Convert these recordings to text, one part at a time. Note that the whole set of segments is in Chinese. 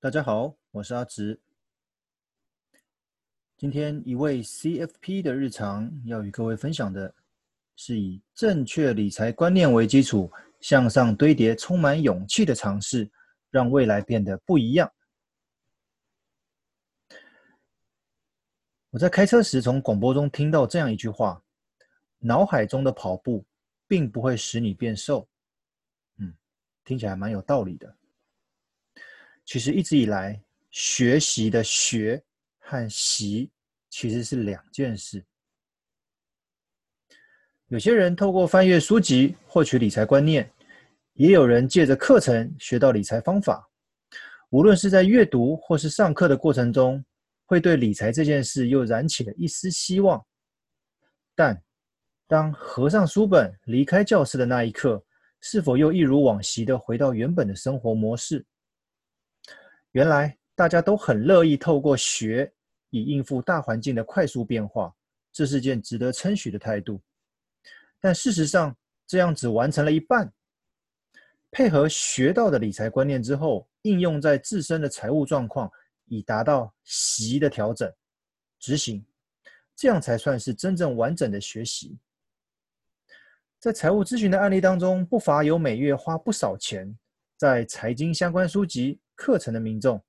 大家好，我是阿直。今天一位 CFP 的日常要与各位分享的是以正确理财观念为基础，向上堆叠充满勇气的尝试，让未来变得不一样。我在开车时从广播中听到这样一句话：脑海中的跑步并不会使你变瘦。嗯，听起来蛮有道理的。其实一直以来，学习的学和习其实是两件事。有些人透过翻阅书籍获取理财观念，也有人借着课程学到理财方法。无论是在阅读或是上课的过程中，会对理财这件事又燃起了一丝希望。但当合上书本离开教室的那一刻，是否又一如往昔的回到原本的生活模式？原来大家都很乐意透过学以应付大环境的快速变化，这是件值得称许的态度。但事实上，这样只完成了一半。配合学到的理财观念之后，应用在自身的财务状况，以达到习的调整、执行，这样才算是真正完整的学习。在财务咨询的案例当中，不乏有每月花不少钱在财经相关书籍。课程的民众，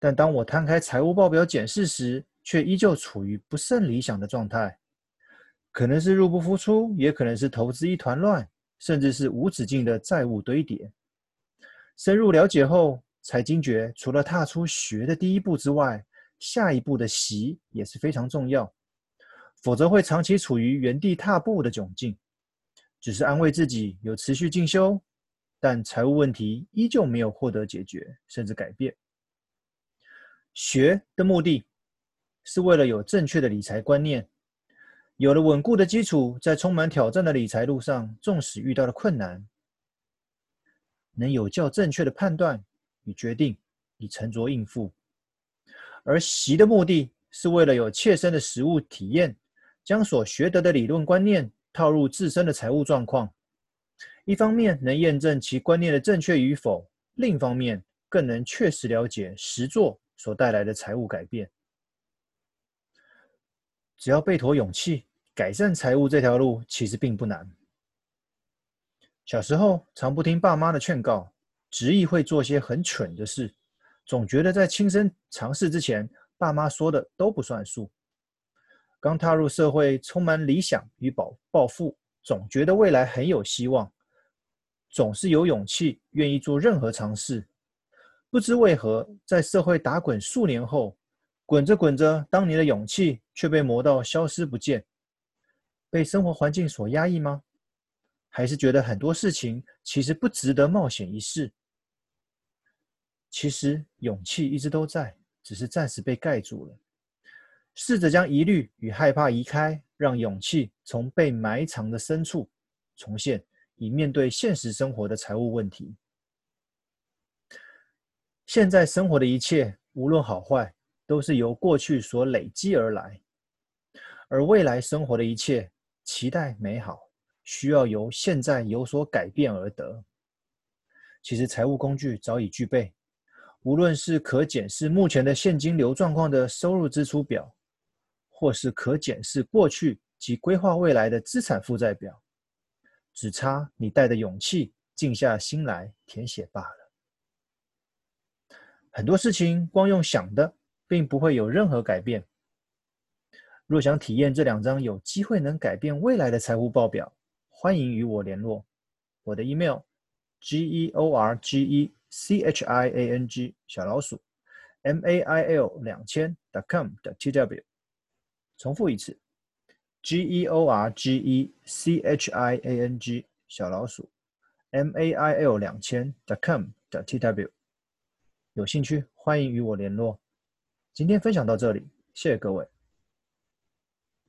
但当我摊开财务报表检视时，却依旧处于不甚理想的状态。可能是入不敷出，也可能是投资一团乱，甚至是无止境的债务堆叠。深入了解后，才惊觉，除了踏出学的第一步之外，下一步的习也是非常重要，否则会长期处于原地踏步的窘境。只是安慰自己有持续进修。但财务问题依旧没有获得解决，甚至改变。学的目的是为了有正确的理财观念，有了稳固的基础，在充满挑战的理财路上，纵使遇到了困难，能有较正确的判断与决定，以沉着应付。而习的目的是为了有切身的实务体验，将所学得的理论观念套入自身的财务状况。一方面能验证其观念的正确与否，另一方面更能确实了解实作所带来的财务改变。只要备妥勇气，改善财务这条路其实并不难。小时候常不听爸妈的劝告，执意会做些很蠢的事，总觉得在亲身尝试之前，爸妈说的都不算数。刚踏入社会，充满理想与抱抱负，总觉得未来很有希望。总是有勇气，愿意做任何尝试。不知为何，在社会打滚数年后，滚着滚着，当你的勇气却被磨到消失不见。被生活环境所压抑吗？还是觉得很多事情其实不值得冒险一试？其实勇气一直都在，只是暂时被盖住了。试着将疑虑与害怕移开，让勇气从被埋藏的深处重现。以面对现实生活的财务问题。现在生活的一切，无论好坏，都是由过去所累积而来；而未来生活的一切，期待美好，需要由现在有所改变而得。其实，财务工具早已具备，无论是可检视目前的现金流状况的收入支出表，或是可检视过去及规划未来的资产负债表。只差你带着勇气，静下心来填写罢了。很多事情光用想的，并不会有任何改变。若想体验这两张有机会能改变未来的财务报表，欢迎与我联络。我的 email g e o r g e c h i a n g 小老鼠 m a i l 两千 dot com 的 t w。重复一次。G E O R G E C H I A N G 小老鼠 M A I L 两千 dot com 的 T W，有兴趣欢迎与我联络。今天分享到这里，谢谢各位。